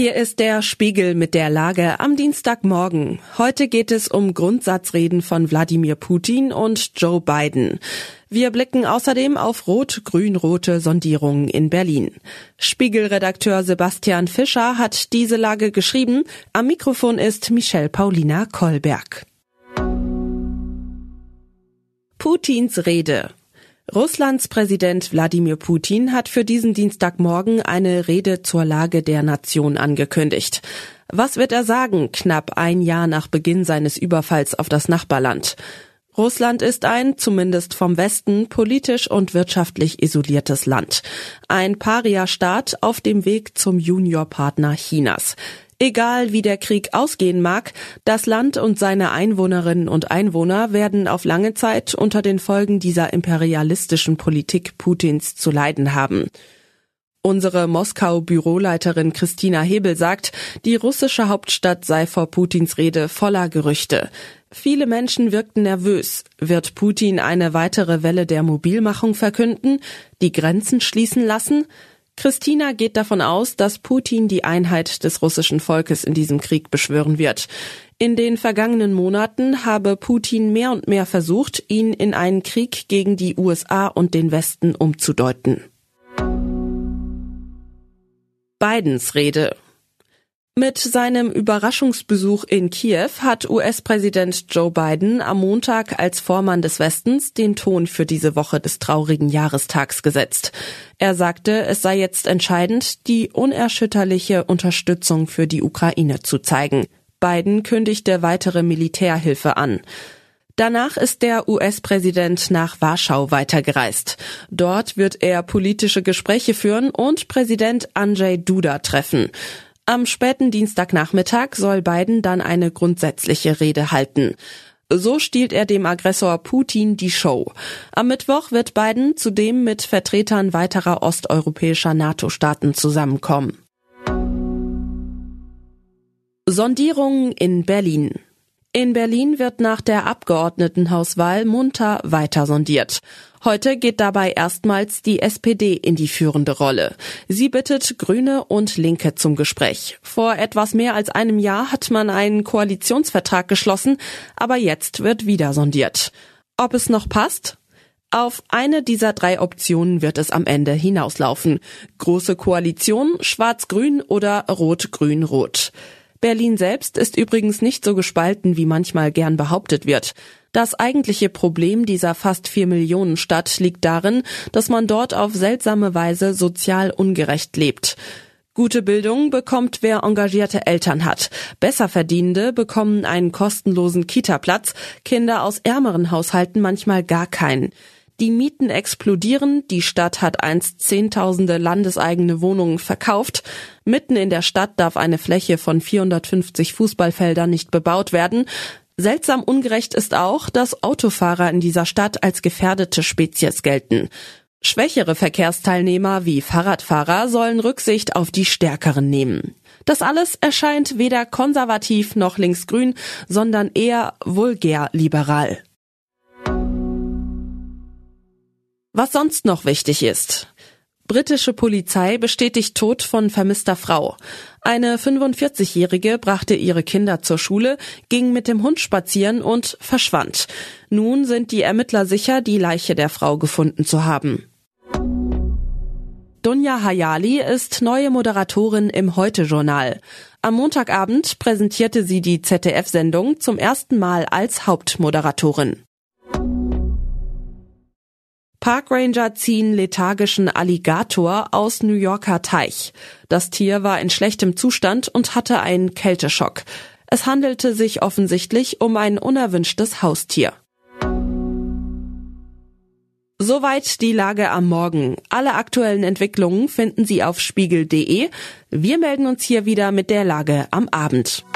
Hier ist der Spiegel mit der Lage am Dienstagmorgen. Heute geht es um Grundsatzreden von Wladimir Putin und Joe Biden. Wir blicken außerdem auf rot-grün-rote Sondierungen in Berlin. Spiegelredakteur Sebastian Fischer hat diese Lage geschrieben. Am Mikrofon ist Michelle Paulina Kolberg. Putins Rede. Russlands Präsident Wladimir Putin hat für diesen Dienstagmorgen eine Rede zur Lage der Nation angekündigt. Was wird er sagen, knapp ein Jahr nach Beginn seines Überfalls auf das Nachbarland? Russland ist ein, zumindest vom Westen, politisch und wirtschaftlich isoliertes Land. Ein Paria-Staat auf dem Weg zum Juniorpartner Chinas. Egal wie der Krieg ausgehen mag, das Land und seine Einwohnerinnen und Einwohner werden auf lange Zeit unter den Folgen dieser imperialistischen Politik Putins zu leiden haben. Unsere Moskau-Büroleiterin Christina Hebel sagt, die russische Hauptstadt sei vor Putins Rede voller Gerüchte. Viele Menschen wirkten nervös. Wird Putin eine weitere Welle der Mobilmachung verkünden, die Grenzen schließen lassen? Christina geht davon aus, dass Putin die Einheit des russischen Volkes in diesem Krieg beschwören wird. In den vergangenen Monaten habe Putin mehr und mehr versucht, ihn in einen Krieg gegen die USA und den Westen umzudeuten. Bidens Rede mit seinem Überraschungsbesuch in Kiew hat US-Präsident Joe Biden am Montag als Vormann des Westens den Ton für diese Woche des traurigen Jahrestags gesetzt. Er sagte, es sei jetzt entscheidend, die unerschütterliche Unterstützung für die Ukraine zu zeigen. Biden kündigte weitere Militärhilfe an. Danach ist der US-Präsident nach Warschau weitergereist. Dort wird er politische Gespräche führen und Präsident Andrzej Duda treffen. Am späten Dienstagnachmittag soll Biden dann eine grundsätzliche Rede halten. So stiehlt er dem Aggressor Putin die Show. Am Mittwoch wird Biden zudem mit Vertretern weiterer osteuropäischer NATO-Staaten zusammenkommen. Sondierungen in Berlin. In Berlin wird nach der Abgeordnetenhauswahl munter weiter sondiert. Heute geht dabei erstmals die SPD in die führende Rolle. Sie bittet Grüne und Linke zum Gespräch. Vor etwas mehr als einem Jahr hat man einen Koalitionsvertrag geschlossen, aber jetzt wird wieder sondiert. Ob es noch passt? Auf eine dieser drei Optionen wird es am Ende hinauslaufen. Große Koalition, Schwarz-Grün oder Rot-Grün-Rot. Berlin selbst ist übrigens nicht so gespalten, wie manchmal gern behauptet wird. Das eigentliche Problem dieser fast vier Millionen Stadt liegt darin, dass man dort auf seltsame Weise sozial ungerecht lebt. Gute Bildung bekommt wer engagierte Eltern hat. Besserverdienende bekommen einen kostenlosen Kita-Platz, Kinder aus ärmeren Haushalten manchmal gar keinen. Die Mieten explodieren, die Stadt hat einst zehntausende landeseigene Wohnungen verkauft. Mitten in der Stadt darf eine Fläche von 450 Fußballfeldern nicht bebaut werden. Seltsam ungerecht ist auch, dass Autofahrer in dieser Stadt als gefährdete Spezies gelten. Schwächere Verkehrsteilnehmer wie Fahrradfahrer sollen Rücksicht auf die Stärkeren nehmen. Das alles erscheint weder konservativ noch linksgrün, sondern eher vulgär liberal. Was sonst noch wichtig ist. Britische Polizei bestätigt Tod von vermisster Frau. Eine 45-Jährige brachte ihre Kinder zur Schule, ging mit dem Hund spazieren und verschwand. Nun sind die Ermittler sicher, die Leiche der Frau gefunden zu haben. Dunja Hayali ist neue Moderatorin im Heute-Journal. Am Montagabend präsentierte sie die ZDF-Sendung zum ersten Mal als Hauptmoderatorin. Parkranger ziehen lethargischen Alligator aus New Yorker Teich. Das Tier war in schlechtem Zustand und hatte einen Kälteschock. Es handelte sich offensichtlich um ein unerwünschtes Haustier. Soweit die Lage am Morgen. Alle aktuellen Entwicklungen finden Sie auf spiegel.de. Wir melden uns hier wieder mit der Lage am Abend.